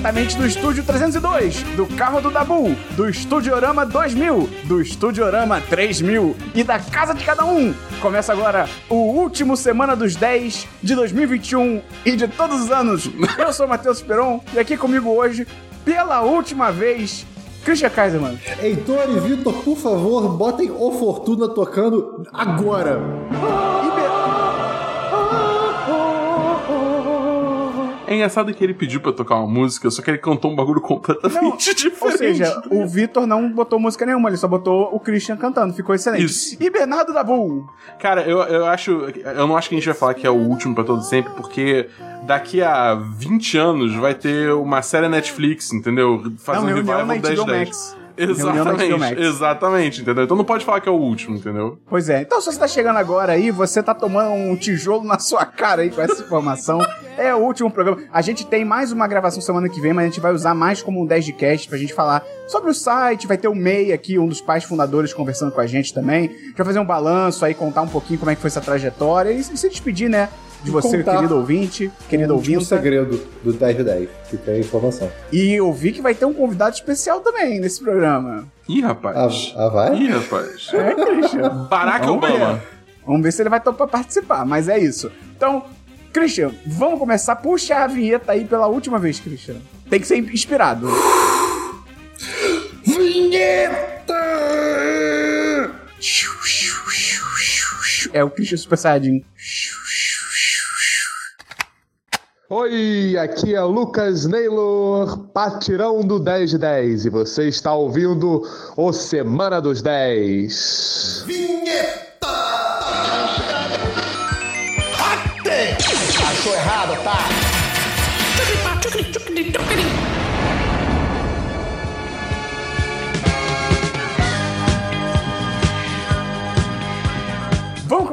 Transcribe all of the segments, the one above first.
diretamente do Estúdio 302, do carro do Dabu, do Estudiorama 2000, do Estudiorama 3000 e da casa de cada um. Começa agora o último Semana dos 10 de 2021 e de todos os anos. Eu sou o Matheus Peron e aqui comigo hoje, pela última vez, Christian Kaiserman. Heitor e Vitor, por favor, botem o Fortuna tocando agora. É engraçado que ele pediu pra tocar uma música, só que ele cantou um bagulho completamente diferente. Ou seja, o Vitor não botou música nenhuma, ele só botou o Christian cantando, ficou excelente. Isso. E Bernardo Dabu. Cara, eu, eu acho. Eu não acho que a gente vai falar que é o último pra todo sempre, porque daqui a 20 anos vai ter uma série Netflix, entendeu? Fazendo Não, revival na do 10 HBO 10. Max. Exatamente, exatamente, entendeu? Então não pode falar que é o último, entendeu? Pois é, então se você tá chegando agora aí, você tá tomando um tijolo na sua cara aí com essa informação. É o último programa. A gente tem mais uma gravação semana que vem, mas a gente vai usar mais como um 10 de cast pra gente falar sobre o site. Vai ter o MEI aqui, um dos pais fundadores, conversando com a gente também. A gente vai fazer um balanço aí, contar um pouquinho como é que foi essa trajetória e, e se despedir, né? De você, contar querido ouvinte, querido o último ouvinte. segredo do 10 de 10, que tem a informação. E eu vi que vai ter um convidado especial também nesse programa. Ih, Ah, rapaz. ah, vai? Ih, rapaz. É, Christian. Barack Vamos Obama. ver. Vamos ver se ele vai topar participar, mas é isso. Então, Christian, vamos começar. Puxa a vinheta aí pela última vez, Christian. Tem que ser inspirado. Vinheta! É o Christian Super Saiyajin. Oi, aqui é Lucas Naylor, patirão do 10 de 10, e você está ouvindo o Semana dos 10. Achou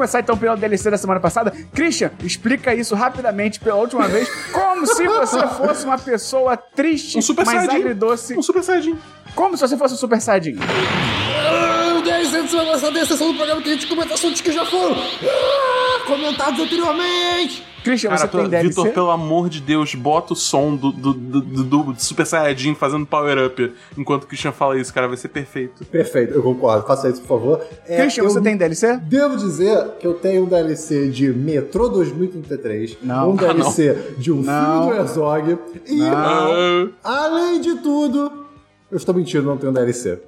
começar então pela DLC da semana passada. Christian, explica isso rapidamente pela última vez, como se você fosse uma pessoa triste, Um Super mas agridoce. Um super saiyajin. Como se você fosse um Super Saiyajin. O 10 antes vai lançar da sessão do programa que a gente comenta assuntos que já foram ah, comentados anteriormente. Christian, Cara, você tem DLC? Vitor, pelo amor de Deus, bota o som do, do, do, do- do Super Saiyajin fazendo power up enquanto o Christian fala isso, cara, vai ser perfeito. Perfeito, eu concordo. Faça isso, por favor. É, Christian, você tem DLC? Devo dizer que eu tenho um DLC de Metrô 2033, Não. um DLC de um Não. filme do Herzog, e, Ah, além de tudo, eu estou mentindo, não tenho DLC.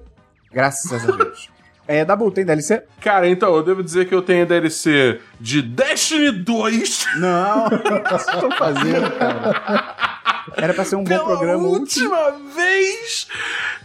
Graças a Deus. É, Dabu, tem DLC? cara, então, eu devo dizer que eu tenho DLC de Destiny 2 Não, o que vocês estão fazendo, cara? Era pra ser um bom pela programa. última vez.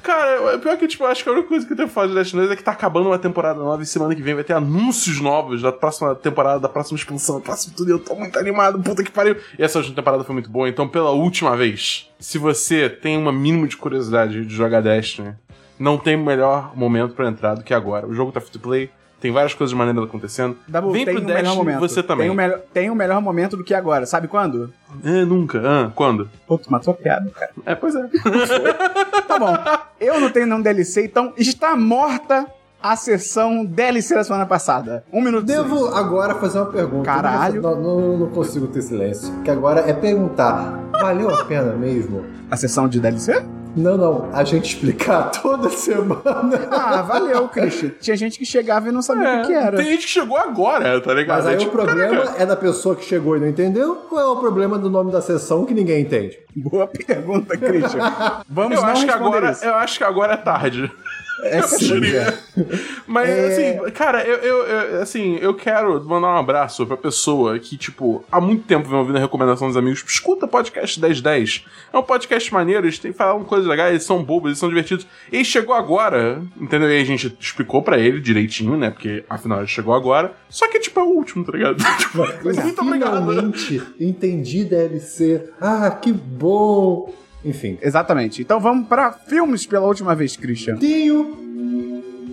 Cara, pior que, tipo, acho que a única coisa que eu tenho que falar de Destiny 2 é que tá acabando uma temporada nova e semana que vem vai ter anúncios novos da próxima temporada, da próxima expansão, do próximo tudo. e Eu tô muito animado, puta que pariu. E essa última temporada foi muito boa, então, pela última vez, se você tem uma mínimo de curiosidade de jogar Destiny, não tem melhor momento pra entrar do que agora. O jogo tá free to play. Tem várias coisas maneiras acontecendo. Dabu, Vem tem pro um melhor Destiny momento. você também. Tem um, melhor, tem um melhor momento do que agora. Sabe quando? É, nunca. Ah, quando? Putz, matou a piada, cara. É, pois é. Tá bom. Eu não tenho nenhum DLC, então está morta a sessão DLC da semana passada. Um minuto. de Devo silêncio. agora fazer uma pergunta. Caralho. Não, não, não consigo ter silêncio. Que agora é perguntar: valeu a pena mesmo? A sessão de DLC? Não, não. A gente explicar toda semana. Ah, valeu, Christian. Tinha gente que chegava e não sabia o que, era. Tem gente que chegou agora, tá ligado? Mas aí É o tipo, problema é da pessoa que chegou e não entendeu? Ou é o problema do nome da sessão que ninguém entende? Boa pergunta, Christian. Vamos Eu não acho, que agora, isso. eu acho que agora é tarde. É sim. Mas, É. assim, cara, eu, eu, eu- assim, eu quero mandar um abraço pra pessoa que, tipo, há muito tempo vem ouvindo a recomendação dos amigos. Escuta podcast 1010. É um podcast maneiro, eles têm falam coisas legais, eles são bobos, eles são divertidos. E chegou agora, entendeu? E aí a gente explicou pra ele direitinho, né? Porque, afinal, ele chegou agora. Só que, tipo, é o último, tá ligado? Tipo, Mas muito obrigado. finalmente entendi DLC. Ah, que bom. Enfim, Exatamente. Então vamos pra filmes pela última vez, Christian. tenho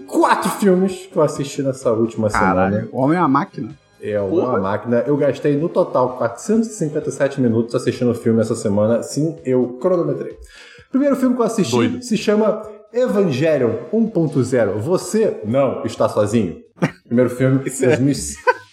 quatro filmes que eu assisti nessa última semana. Caralho, o homem é uma máquina. É uma máquina. Eu gastei no total 457 minutos assistindo o filme essa semana. Sim, eu cronometrei. Primeiro filme que eu assisti Doido. se chama Evangelion 1.0. Você não está sozinho. Primeiro filme, 2000.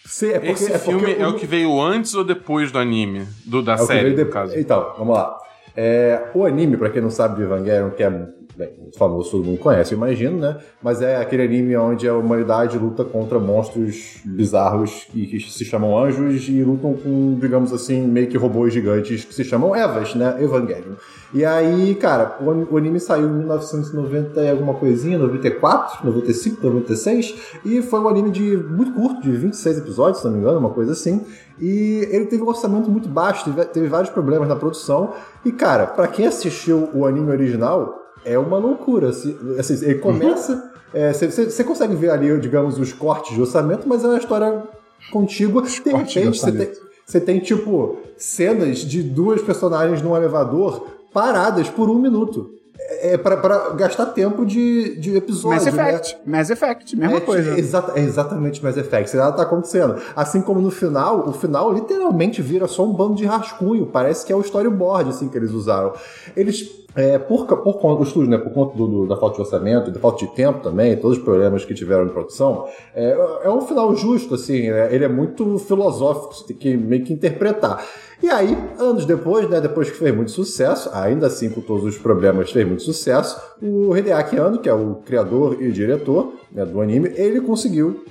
Sim, é porque- Esse é filme é o que veio antes ou depois do anime? Do, da é que série, veio no depois. caso. Então, vamos lá. É, o anime, pra quem não sabe de Evangelion, que é bem, muito famoso, todo mundo conhece, eu imagino, né? Mas é aquele anime onde a humanidade luta contra monstros bizarros que, que se chamam anjos e lutam com, digamos assim, meio que robôs gigantes que se chamam Evas, né? Evangelion. E aí, cara, o, o anime saiu em 1990 e alguma coisinha, 94, 95, 96, e foi um anime de muito curto, de 26 episódios, se não me engano, uma coisa assim. E ele teve um orçamento muito baixo, teve, teve vários problemas na produção. E, cara, pra quem assistiu o anime original, é uma loucura. Assim, ele começa. Você consegue ver ali, digamos, os cortes de orçamento, mas é uma história contígua. De repente, você tem, você tem, tipo, cenas de duas personagens num elevador paradas por um minuto. É pra, pra gastar tempo de, de episódio. Mass né? Effect. Mass Effect, mesma É, coisa. exa- é exatamente Mass Effect. Nada tá acontecendo. Assim como no final, o final literalmente vira só um bando de rascunho. Parece que é o storyboard assim, que eles usaram. Eles, é, por, por conta do estúdio, né, por conta do- do- da falta de orçamento, da falta de tempo também, todos os problemas que tiveram de produção, é, é um final justo, assim, né? ele é muito filosófico, você tem que meio que interpretar. E aí, anos depois, né, depois que fez muito sucesso, ainda assim com todos os problemas fez muito sucesso, o Hideaki Anno, que é o criador e diretor né, do anime, ele conseguiu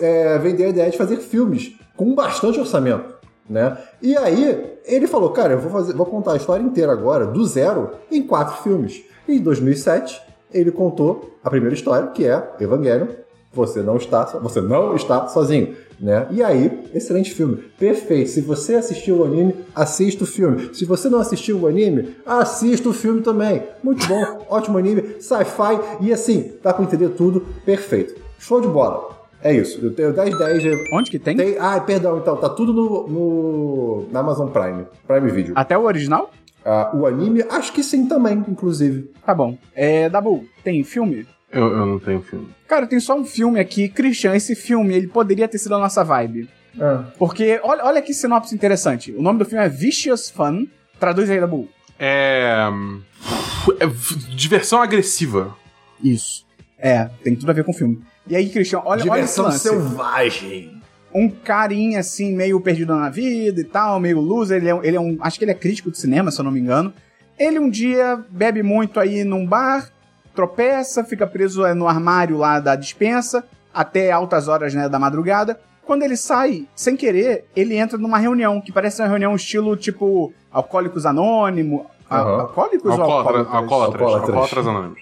é, vender a ideia de fazer filmes com bastante orçamento. Né? E aí, ele falou, cara, eu vou, fazer, vou contar a história inteira agora, do zero, em quatro filmes. E em 2007, ele contou a primeira história, que é Evangelion, você não está, você não está sozinho, né? E aí, excelente filme, perfeito. Se você assistiu o anime, assista o filme. Se você não assistiu o anime, assista o filme também. Muito bom, ótimo anime, sci-fi e assim, dá pra entender tudo, perfeito. Show de bola. É isso. Eu tenho 10 10 de- Onde que tem? tem, ah, perdão, então, tá tudo no, no- na Amazon Prime, Prime Video. Até o original? Ah, o anime, acho que sim também, inclusive. Tá bom. É, Dabu, tem filme? Eu, eu não tenho filme. Cara, tem só um filme aqui. Christian, esse filme, ele poderia ter sido a nossa vibe. Ah, Porque, olha, olha que sinopse interessante. O nome do filme é Vicious Fun. Traduz aí, Dabu. É. é diversão agressiva. Isso. É, tem tudo a ver com o filme. E aí, Christian, olha, olha esse Diversão lance. selvagem. um carinha assim, meio perdido na vida e tal, meio loser. Ele é, um- ele é um. Acho que ele é crítico de cinema, se eu não me engano. Ele um dia bebe muito aí num bar, tropeça, fica preso é, no armário lá da dispensa, até altas horas né, da madrugada. Quando ele sai, sem querer, ele entra numa reunião, que parece uma reunião estilo tipo Alcoólicos Anônimos. Aham. Alcoólicos ou Alcoólatra, alcoólatras? alcoólatras, Alcoólatras. alcoólatras anônimos.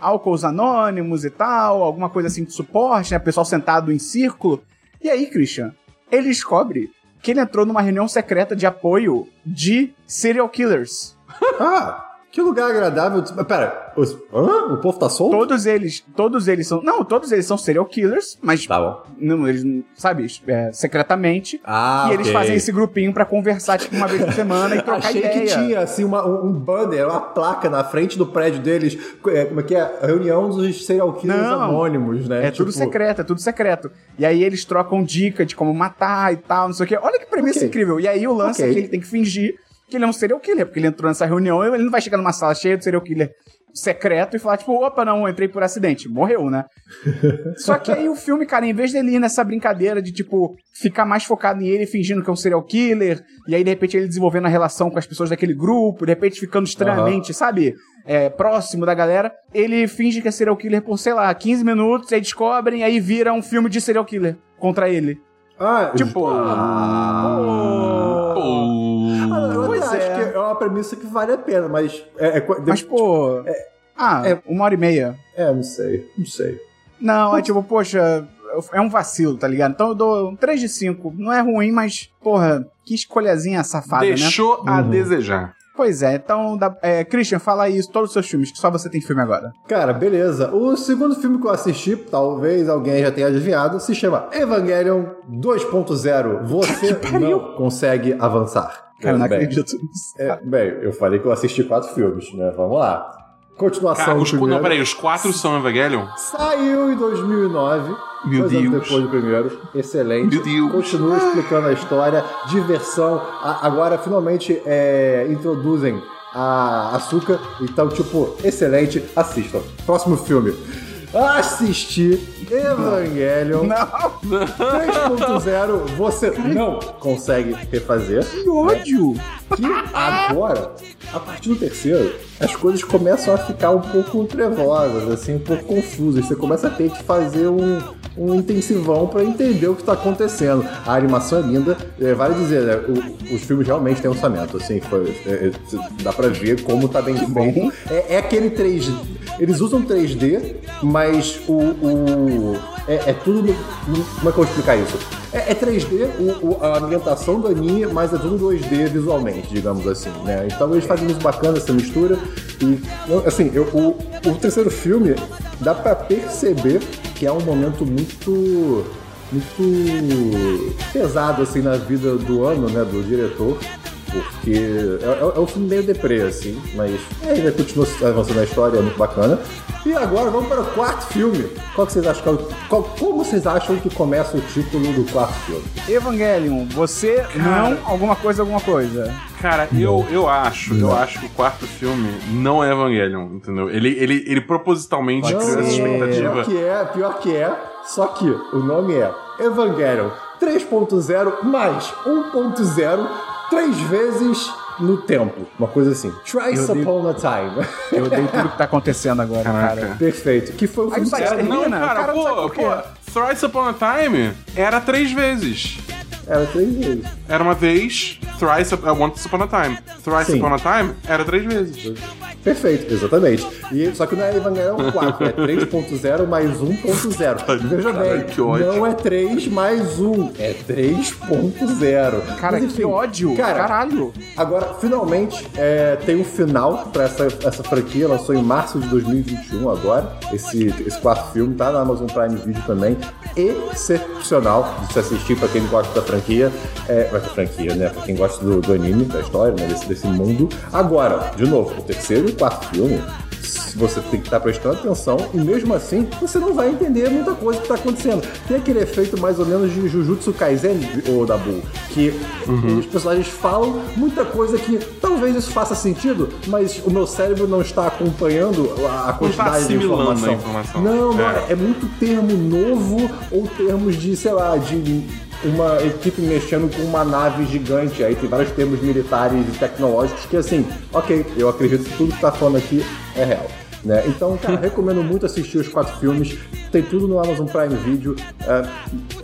álcools anônimos e tal, alguma coisa assim de suporte, né? Pessoal sentado em círculo. E aí, Christian, ele descobre que ele entrou numa reunião secreta de apoio de serial killers. Ah, que lugar agradável. Pera, os, hã? o povo tá solto? Todos eles, todos eles são, não, todos eles são serial killers, mas Tá bom. não, eles, sabe, é, secretamente. Ah, e eles ok. fazem esse grupinho pra conversar tipo uma vez por semana e trocar Achei ideia. que tinha assim uma- um banner, uma placa na frente do prédio deles, é, como é que é? A reunião dos serial killers Não. anônimos, né? É tudo Tipo, secreto, é tudo secreto. E aí eles trocam dica de como matar e tal, não sei o quê. Olha que premissa Ok. incrível. E aí o lance Ok. é que ele tem que fingir que ele é um serial killer, porque ele entrou nessa reunião, ele não vai chegar numa sala cheia de serial killer secreto e falar, tipo, opa, não, entrei por acidente. Morreu, né? Só que aí o filme, cara, em vez dele ir nessa brincadeira de, tipo, ficar mais focado em ele fingindo que é um serial killer, e aí, de repente, ele desenvolvendo a relação com as pessoas daquele grupo, de repente ficando estranhamente, sabe? É, próximo da galera, ele finge que é serial killer por, sei lá, 15 minutos, aí descobrem, aí vira um filme de serial killer contra ele. Ah, Tipo, Ah. Uma premissa que vale a pena, mas. É, é, mas, pô. ah, é- uma hora e meia. é, não sei, não sei. Não, é tipo, poxa, é um vacilo, tá ligado? Então eu dou um 3 de 5. Não é ruim, mas, porra, que escolhazinha safada, né? Deixou a Uhum. desejar. Pois é, então, dá- é, Christian, fala aí todos os seus filmes, que só você tem filme agora. Cara, beleza. O segundo filme que eu assisti, talvez alguém já tenha adivinhado, se chama Evangelion 2.0. Você não consegue avançar. Cara, eu não bem, acredito nisso. é, bem, eu falei que eu assisti quatro filmes, né? Vamos lá. Continuação Cara, do os, primeiro. não, peraí, os quatro são Evangelion? Saiu em 2009. Meu dois anos Deus. depois do primeiro. Excelente. Meu Deus. Continua explicando a história. Diversão. A- agora, finalmente, é, introduzem a açúcar. Então, tipo, excelente. Assistam. Próximo filme. Assistir Evangelion Não, 3.0, você não consegue refazer. que ódio! Que agora, a partir do terceiro, as coisas começam a ficar um pouco trevosas, assim, um pouco confusas. Você começa a ter que fazer um, um intensivão pra entender o que tá acontecendo. A animação é linda, é, vale dizer, né, o- os filmes realmente têm orçamento, assim, foi- é, é, dá pra ver como tá bem feito. É, é aquele 3D. Eles usam 3D, mas o. o- é, é tudo. no- no- como é que eu vou explicar isso? É, é 3D, o- o- a ambientação do anime, mas é tudo 2D visualmente, digamos assim, né? Então eles fazem isso bacana, essa mistura. E, assim, eu- o, o terceiro filme dá pra perceber que é um momento muito. muito pesado, assim, na vida do ano, né? Do diretor. Porque é, é- é um filme meio deprê, assim, mas é, ele continua avançando na história, é muito bacana. E agora vamos para o quarto filme. Qual que vocês acham é qual- como vocês acham que começa o título do quarto filme? Evangelion, você não alguma coisa, alguma coisa. Cara, eu, eu acho, eu acho que o quarto filme não é Evangelion, entendeu? Ele, ele, ele propositalmente criou essa expectativa. Pior que é, pior que é, só que o nome é Evangelion 3.0 mais 1.0 três vezes no tempo. Uma coisa assim. Thrice dei- upon a time. Eu odeio tudo que tá acontecendo agora, Caraca. cara. Perfeito. Que foi o filme que termina, Não, cara, cara pô, pô, Thrice Upon a Time era três vezes. Era três vezes. Era uma vez, Thrice uh, Once Upon a Time. Thrice Sim. Upon a Time era três vezes. Perfeito, exatamente. E, só que não é Evangelion 4, é 3.0 mais 1.0. Veja bem, que ódio. não é 3 mais 1, é 3.0. Cara, Mas, que ódio. Cara, Caralho. Agora, finalmente, é, tem um final pra essa, essa franquia. Lançou em março de 2021 agora. Esse, esse quarto filme tá na Amazon Prime Video também. Excepcional de se assistir pra quem gosta da franquia. É, da franquia, né? Pra quem gosta do, do anime, da história, né? Desse, desse mundo. Agora, de novo, o terceiro e o quarto filme. Você tem que estar prestando atenção e mesmo assim você não vai entender muita coisa que está acontecendo. Tem aquele efeito mais ou menos de Jujutsu Kaisen, ou Dabu, que os personagens falam muita coisa que talvez isso faça sentido, mas o meu cérebro não está acompanhando a, a quantidade de informação. informação. Não, não, É. é. muito termo novo ou termos de, sei lá, de uma equipe mexendo com uma nave gigante. Aí tem vários termos militares e tecnológicos que, assim, ok, eu acredito que tudo que tá falando aqui é real. Né? Então, cara, recomendo muito assistir os quatro filmes. Tem tudo no Amazon Prime Video.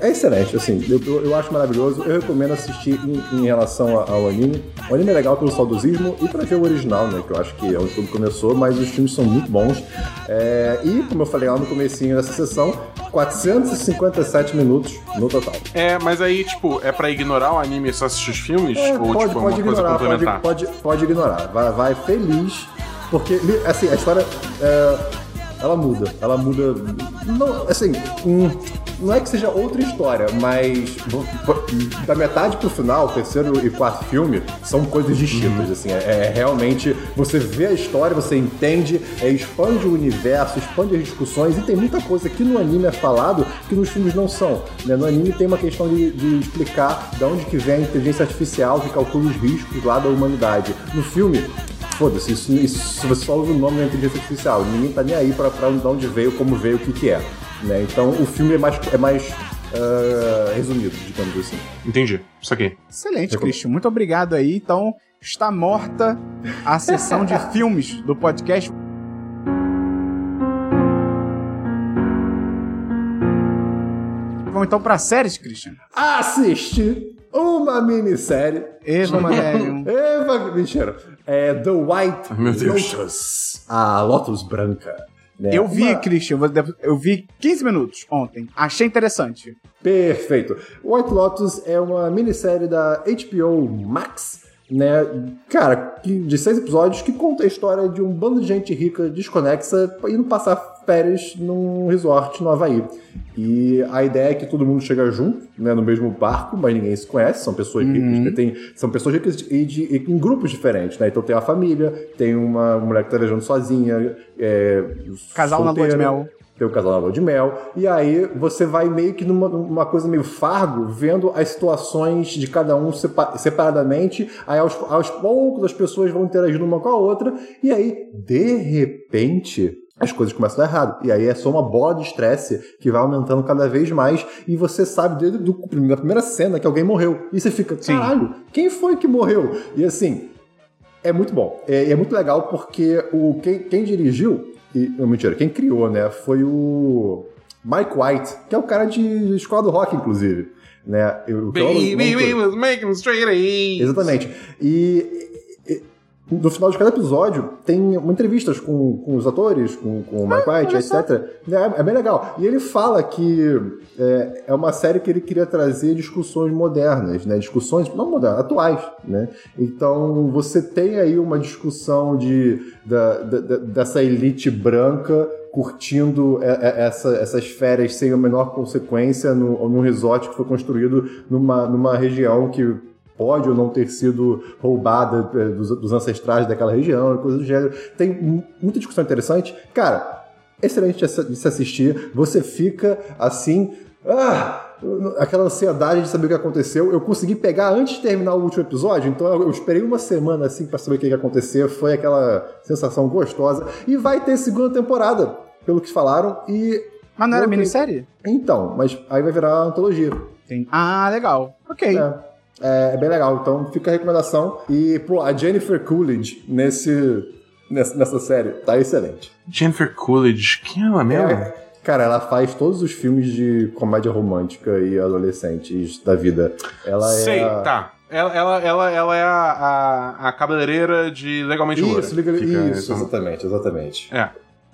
É, é excelente, assim. Eu, eu- acho maravilhoso. Eu recomendo assistir em, em relação ao anime. O anime é legal pelo saudosismo e pra ver o original, né? Que eu acho que é onde tudo começou, mas os filmes são muito bons. É, e, como eu falei lá no comecinho dessa sessão, 457 minutos no total. É, mas aí, tipo, é pra ignorar o anime e só assistir os filmes? É, ou, pode, tipo, é pode ignorar, pode, pode, pode ignorar. Vai, vai feliz, porque, assim, a história, é, ela muda. Ela muda, não, assim, hum, não é que seja outra história, mas da metade pro final, terceiro e quarto filme, são coisas distintas, assim. É, é realmente, você vê a história, você entende, é, expande o universo, expande as discussões, e tem muita coisa que no anime é falado que nos filmes não são. né? No anime tem uma questão de, de explicar de onde que vem a inteligência artificial que calcula os riscos lá da humanidade. No filme, foda-se, isso, isso você só usa o nome da inteligência artificial. Ninguém tá nem aí pra, pra de onde veio, como veio, o que que é. Né? Então o filme é mais, é mais ah, resumido, digamos assim. Entendi. Isso aqui. Excelente, Christian. Muito obrigado aí. Então, está morta a sessão de filmes do podcast. Vamos então para séries, Christian. Assistir uma minissérie Evangelion. Eva, mentira. É The White meu Deus. Lotus. A Lotus Branca. né? Eu vi, Uma- Christian, eu vi 15 minutos ontem. Achei interessante. Perfeito. White Lotus é uma minissérie da HBO Max, né? Cara, de seis episódios que conta a história de um bando de gente rica desconexa indo passar férias num resort no Havaí. E a ideia é que todo mundo chega junto, né, no mesmo barco, mas ninguém se conhece, são pessoas ricas, que tem, são pessoas ricas e, de- e em grupos diferentes, né? Então tem a família, tem uma mulher que tá viajando sozinha, é, Casal na lua de mel. Tem o casal na lua de mel, e aí você vai meio que numa, coisa meio fargo, vendo as situações de cada um sepa- separadamente, aí aos, aos poucos as pessoas vão interagindo uma com a outra, e aí, de repente, as coisas começam a dar errado. E aí é só uma bola de estresse que vai aumentando cada vez mais e você sabe desde do, da primeira cena que alguém morreu. E você fica, caralho, quem foi que morreu? E assim, é muito bom. É, é muito legal porque o, quem, quem dirigiu, e, não, mentira, quem criou, né, foi o Mike White, que é o cara de escola do rock, inclusive. Né? Eu, Baby, we was making straight A's. Exatamente. E- no final de cada episódio tem uma entrevistas com, com os atores, com, com o Mike White, etc. É, é bem legal. E ele fala que é, é uma série que ele queria trazer discussões modernas, né? Discussões, não modernas, atuais, né? Então você tem aí uma discussão de, da, da- da- dessa elite branca curtindo é, é, essa- essas férias sem a menor consequência no, num resort que foi construído numa, numa região que pode ou não ter sido roubada é, dos, dos ancestrais daquela região, e coisa do gênero. Tem mu- muita discussão interessante. Cara, excelente de se assistir. Você fica assim. Ah, aquela ansiedade de saber o que aconteceu. Eu consegui pegar antes de terminar o último episódio, então eu esperei uma semana assim pra saber o que ia acontecer. Foi aquela sensação gostosa. E vai ter segunda temporada, pelo que falaram. E. Mas não era tenho- minissérie? Então, mas aí vai virar antologia. Tem. Ah, legal. Ok. É, é, é bem legal. Então fica a recomendação. E, pô, a Jennifer Coolidge nesse, nessa, nessa série tá excelente. Jennifer Coolidge, quem é ela mesmo? É, cara, ela faz todos os filmes de comédia romântica e adolescentes da vida. Ela Sei, é. a- tá. Ela, ela, ela, ela é a, a, a cabeleireira de Legalmente Loura. Isso, Fica- isso, exatamente, exatamente. É.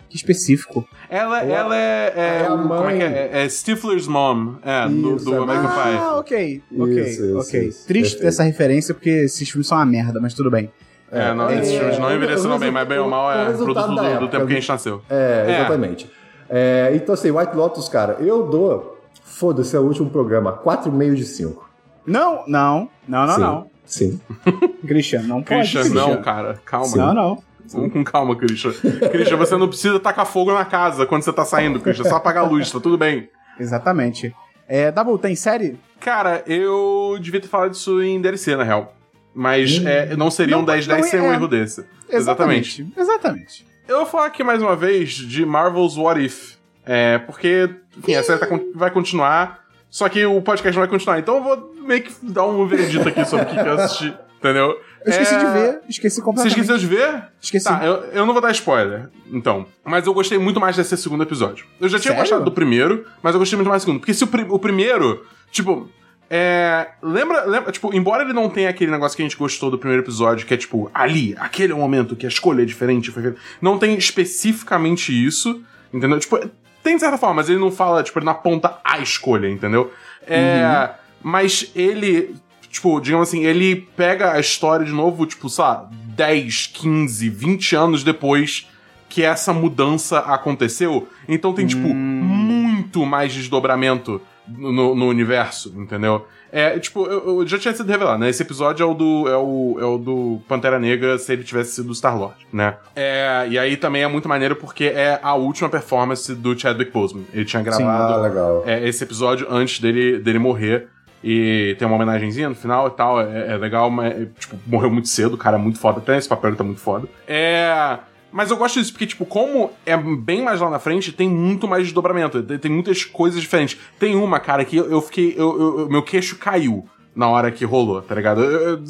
Que específico. Ela, Ela- ela é. é, é a o- Como é que mãe. é? É Stifler's mom. É, do, Isso, do é a American mãe. Pie. Ah, ok. Ok, Isso, ok. isso. Triste dessa referência, porque esses filmes são uma merda, mas tudo bem. É, não, É, esses filmes não é, envelheceram bem, mas bem ou mal é produto do, do época, tempo que a gente nasceu. É, É. exatamente. É, então, assim, White Lotus, cara, eu dou. Foda-se, é o último programa. 4,5 de 5. Não, não, não, não, Sim. não. Sim. Christian, não pode. Christian, não, cara. Calma. Não, não. Vamos com calma, Christian. Christian, você não precisa tacar fogo na casa quando você tá saindo, Christian. É só apagar a luz, tá tudo bem. Exatamente. É, Dabu, tem série? Cara, eu devia ter falado isso em DLC, na real. Mas é, não seria Não, um 10-10 não sem um é. erro desse. Exatamente. Exatamente. Eu vou falar aqui mais uma vez de Marvel's What If. É, porque, enfim, a série tá vai continuar, só que o podcast não vai continuar. Então eu vou meio que dar um veredito aqui sobre o que que eu assisti, entendeu? Eu esqueci É, de ver, esqueci Você completamente. esqueceu de ver? Esqueci. Tá, eu, eu não vou dar spoiler, então. Mas eu gostei muito mais desse segundo episódio. Eu já tinha Sério? gostado do primeiro, mas eu gostei muito mais do segundo. Porque se o, pri- o primeiro, tipo. É. Lembra, lembra, tipo, embora ele não tenha aquele negócio que a gente gostou do primeiro episódio, que é tipo, ali, aquele é o momento que a escolha é diferente. Não tem especificamente isso, entendeu? Tipo, tem de certa forma, mas ele não fala, tipo, ele não aponta a escolha, entendeu? É. Mas ele, tipo, digamos assim, ele pega a história de novo, tipo, sei lá, 10, 15, 20 anos depois que essa mudança aconteceu. Então tem, tipo, muito mais desdobramento no, no universo, entendeu? É, tipo, eu, eu já tinha sido revelado, né? Esse episódio é o do, é o, é o do Pantera Negra se ele tivesse sido Star-Lord, né? É, e aí também é muito maneiro porque é a última performance do Chadwick Boseman. Ele tinha Ah, gravado legal. é, esse episódio antes dele, dele morrer. E tem uma homenagenzinha no final e tal. É, é legal, mas, é, tipo, morreu muito cedo, o cara é muito foda. Até esse papel ele tá muito foda. É. Mas eu gosto disso, porque, tipo, como é bem mais lá na frente, tem muito mais desdobramento. Tem, muitas coisas diferentes. Tem uma, cara, que eu, fiquei. eu- eu- eu- meu queixo caiu na hora que rolou, tá ligado? Eu-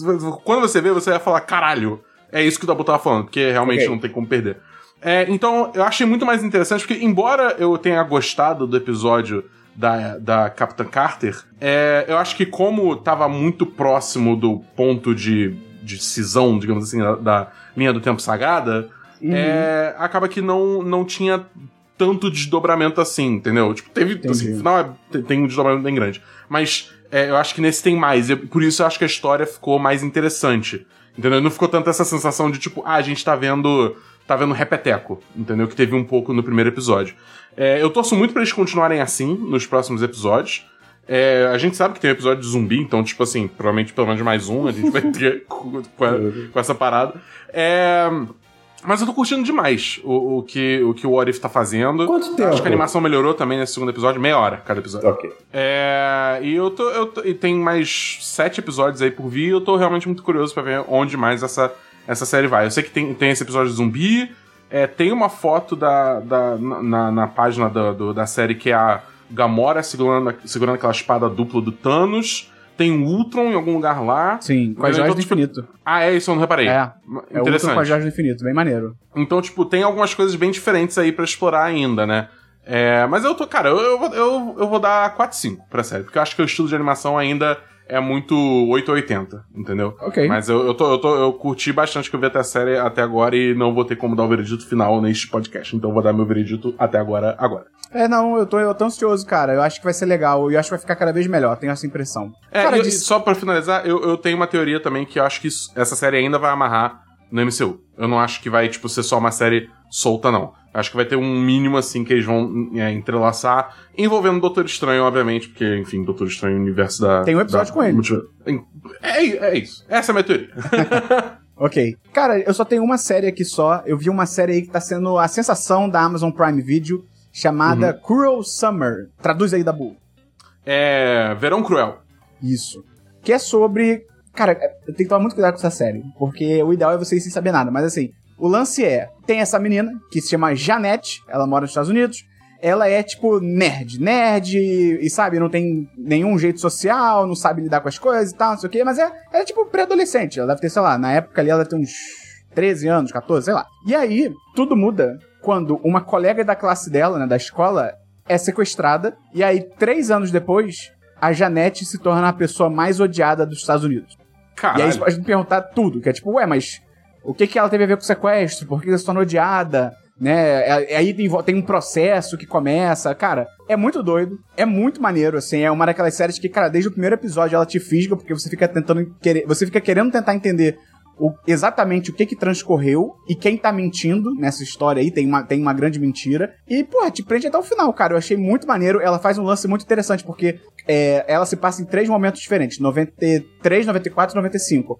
quando você vê, você vai falar, caralho, é isso que o Dabu tava falando, porque realmente Ok. não tem como perder. É, então, eu achei muito mais interessante, porque embora eu tenha gostado do episódio da, da Capitã Carter, é, eu acho que como tava muito próximo do ponto de, de cisão, digamos assim, da, da linha do tempo sagrada, é, acaba que não, não tinha tanto desdobramento assim, entendeu? Tipo, teve, assim, no final é- tem- tem um desdobramento bem grande. Mas é, eu acho que nesse tem mais, e por isso eu acho que a história ficou mais interessante. Entendeu? Não ficou tanto essa sensação de tipo, ah, a gente tá vendo. tá vendo repeteco, entendeu? Que teve um pouco no primeiro episódio. É, eu torço muito pra eles continuarem assim nos próximos episódios. É, a gente sabe que tem um episódio de zumbi, então, tipo assim, provavelmente pelo menos mais um a gente vai ter com, com a- com essa parada. É, mas eu tô curtindo demais o, o que, o que o What If tá fazendo. Quanto tempo? Acho que a animação melhorou também nesse segundo episódio, meia hora cada episódio. Ok. É, e eu tô, eu tô- E tem mais sete episódios aí por vir e eu tô realmente muito curioso pra ver onde mais essa, essa série vai. Eu sei que tem, tem esse episódio de zumbi, É, tem uma foto da, da, na, na página da, do- da série que é a Gamora segurando, segurando aquela espada dupla do Thanos. Tem o Ultron em algum lugar lá. Sim, com as Então, joias do tipo, infinito. Ah, é isso, eu não reparei. É, é o Ultron Interessante. com as joias do infinito, bem maneiro. Então, tipo, tem algumas coisas bem diferentes aí pra explorar ainda, né? É, mas eu tô, cara, eu, eu, vou- eu, eu vou dar 4-5 pra série, porque eu acho que o estilo de animação ainda é muito 880, entendeu? Ok. Mas eu, eu, tô, eu, tô, eu curti bastante que eu vi até a série até agora e não vou ter como dar o veredito final neste podcast. Então eu vou dar meu veredito até agora, agora. É, não, eu tô, eu tô ansioso, cara. Eu acho que vai ser legal. E eu acho que vai ficar cada vez melhor, tenho essa impressão. É, cara, e- de- e só pra finalizar, eu, eu tenho uma teoria também que eu acho que isso- essa série ainda vai amarrar no MCU. Eu não acho que vai, tipo, ser só uma série solta, não. Acho que vai ter um mínimo, assim, que eles vão é, entrelaçar, envolvendo o Doutor Estranho, obviamente, porque, enfim, Doutor Estranho, o universo da... Tem um episódio da- com ele. É, é isso. Essa é a minha teoria. Ok. Cara, eu só tenho uma série aqui só. Eu vi uma série aí que tá sendo a sensação da Amazon Prime Video, chamada Uhum. Cruel Summer. Traduz aí, Dabu. É... Verão Cruel. Isso. Que é sobre. Cara, é- eu tenho que tomar muito cuidado com essa série. Porque o ideal é vocês sem saber nada. Mas assim, o lance é: tem essa menina que se chama Janete, ela mora nos Estados Unidos. Ela é tipo nerd, nerd, e sabe, não tem nenhum jeito social, não sabe lidar com as coisas e tal, não sei o quê, mas é, ela é tipo pré-adolescente. Ela deve ter, sei lá, na época ali ela ter uns 13 anos, 14, sei lá. E aí, tudo muda quando uma colega da classe dela, né, da escola, é sequestrada. E aí, três anos depois, a Janete se torna a pessoa mais odiada dos Estados Unidos. E Caralho. aí, você pode me perguntar tudo, que é tipo, ué, mas o que, que ela teve a ver com o sequestro? Por que ela se tornou odiada? Né? É- Aí tem, tem um processo que começa. Cara, é muito doido. É muito maneiro, assim. É uma daquelas séries que, cara, desde o primeiro episódio ela te fisga, porque você fica tentando querer. Você fica querendo tentar entender o- exatamente o que que transcorreu e quem tá mentindo nessa história aí. Tem uma, tem uma grande mentira. E, porra, te prende até o final, cara. Eu achei muito maneiro. Ela faz um lance muito interessante, porque é, ela se passa em três momentos diferentes: 93, 94 e 95.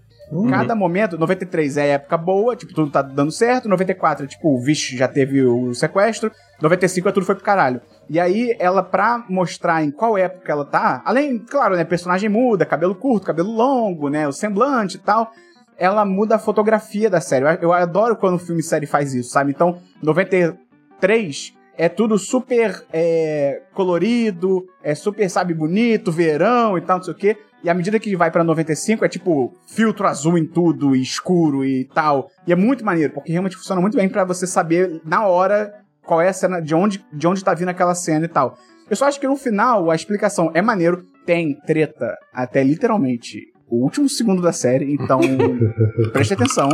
Cada momento, 93 é época boa, tipo, tudo tá dando certo. 94 é tipo, vixe já teve o sequestro. 95 é tudo foi pro caralho. E aí, ela, pra mostrar em qual época ela tá, além, claro, né, personagem muda, cabelo curto, cabelo longo, né, o semblante e tal, ela muda a fotografia da série. Eu, eu adoro quando o filme e série faz isso, sabe? Então, 93 é tudo super é, colorido, é super, sabe, bonito, verão e tal, não sei o quê. E à medida que vai pra 95, é tipo filtro azul em tudo, e escuro e tal. E é muito maneiro, porque realmente funciona muito bem pra você saber na hora qual é a cena, de onde, de onde tá vindo aquela cena e tal. Eu só acho que no final a explicação é maneiro, tem treta até literalmente o último segundo da série, então preste atenção.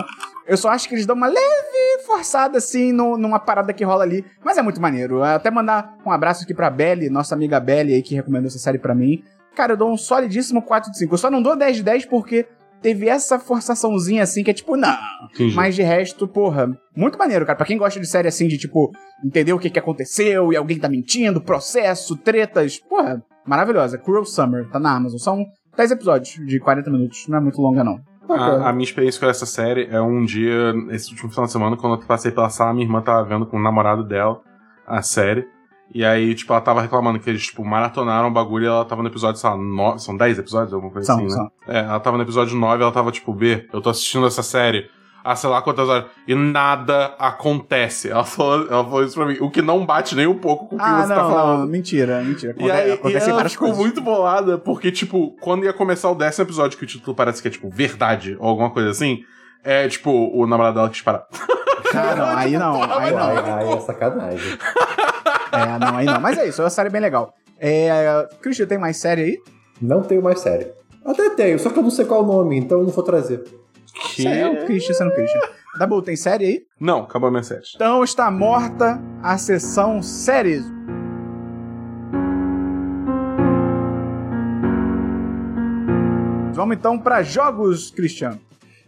Eu só acho que eles dão uma leve forçada assim no- numa parada que rola ali, mas é muito maneiro. Até mandar um abraço aqui pra Belly, nossa amiga Belly aí que recomendou essa série pra mim. Cara, eu dou um solidíssimo 4 de 5. Eu só não dou 10 de 10 porque teve essa forçaçãozinha assim que é tipo, não. Entendi. Mas de resto, porra, muito maneiro, cara. Pra quem gosta de série assim, de tipo, entender o que, que aconteceu e alguém tá mentindo, processo, tretas, porra, maravilhosa. Cruel Summer, tá na Amazon. São 10 episódios de 40 minutos, não é muito longa, não. A, a minha experiência com essa série é um dia, esse último final de semana, quando eu passei pela sala, minha irmã tava vendo com o namorado dela a série. E aí, tipo, ela tava reclamando que eles, tipo, maratonaram o bagulho e ela tava no episódio, sei lá, 9, são 10 episódios, alguma coisa São, assim, né? são. É, ela tava no episódio 9 ela tava, tipo, B, eu tô assistindo essa série há sei lá quantas horas e nada acontece. Ela falou, ela falou isso pra mim, o que não bate nem um pouco com o que Ah, você não, tá falando. não, mentira, mentira. E aí, e acontecem ela várias ficou coisas. muito bolada, porque, tipo, quando ia começar o décimo episódio, que o título parece que é, tipo, verdade, ou alguma coisa assim, é, tipo, o namorado dela quis parar. Ah, não, aí não, aí não. Ai, ai, é sacanagem. É, não, aí não. Mas é isso, é uma série bem legal. É, Christian, tem mais série aí? Não tenho mais série. Até tenho, só que eu não sei qual é o nome, então eu não vou trazer. Que... É o Christian sendo Christian. Dabu, tem série aí? Não, acabou a minha série. Então está morta a sessão séries. Vamos então para jogos, Christian.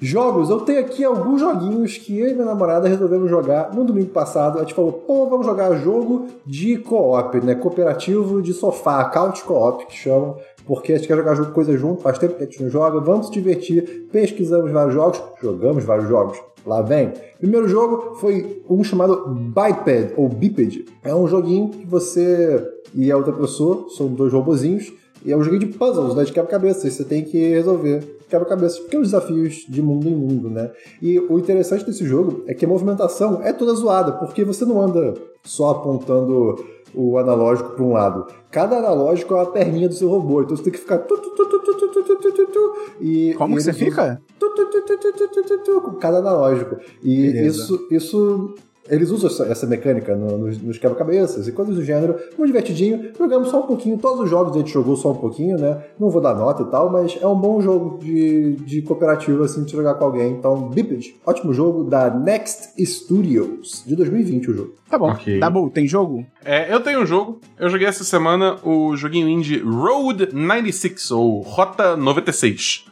Jogos, eu tenho aqui alguns joguinhos que eu e minha namorada resolvemos jogar no domingo passado. A gente falou, pô, vamos jogar jogo de co-op, né? Cooperativo de sofá, couch co-op que chamam, porque a gente quer jogar jogo coisa junto, faz tempo que a gente não joga, vamos se divertir, pesquisamos vários jogos, jogamos vários jogos. Lá vem. Primeiro jogo foi um chamado Biped, ou Biped. É um joguinho que você e a outra pessoa, são dois robozinhos, E é um jogo de puzzles, né? De quebra-cabeça. Você tem que resolver quebra-cabeças, pequenos desafios de mundo em mundo, né? E o interessante desse jogo é que a movimentação é toda zoada, porque você não anda só apontando o analógico para um lado. Cada analógico é uma perninha do seu robô, então você tem que ficar. tu, tu, tu, tu, tu, tu, tu, tu, tu, tu, tu, e, Como e que você fica? tu, tu, tu, tu, tu, tu, tu, tu, tu, com cada analógico. E Beleza. isso, isso. Eles usam essa, essa mecânica no- nos, nos quebra-cabeças e coisas do gênero. Muito divertidinho. Jogamos só um pouquinho. Todos os jogos a gente jogou só um pouquinho, né? Não vou dar nota e tal, mas é um bom jogo de, de cooperativo, assim, de jogar com alguém. Então, Biped, ótimo jogo da Next Studios, de 2020 o jogo. Tá bom. Ok. Dabu, tem jogo? É, eu tenho um jogo. Eu joguei essa semana o joguinho indie Road 96, ou Rota 96.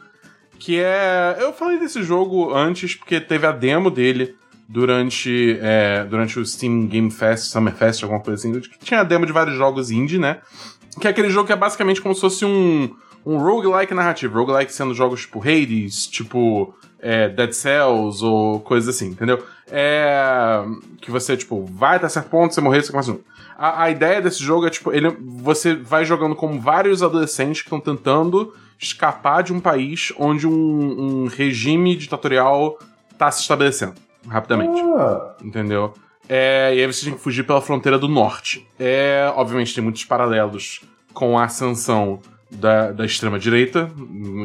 Que é. Eu falei desse jogo antes porque teve a demo dele durante, é, durante o Steam Game Fest, Summer Fest, alguma coisa assim. que Tinha a demo de vários jogos indie, né? Que é aquele jogo que é basicamente como se fosse um, um roguelike narrativo. Roguelike sendo jogos tipo Hades, tipo é, Dead Cells ou coisas assim, entendeu? É. Que você, tipo, vai até certo ponto, você morrer, você começa. novo. A, a ideia desse jogo é, tipo, ele, você vai jogando como vários adolescentes que estão tentando escapar de um país onde um, um regime ditatorial tá se estabelecendo rapidamente Ah, entendeu? É, e aí você tem que fugir pela fronteira do norte. É, obviamente tem muitos paralelos com a ascensão da, da extrema-direita,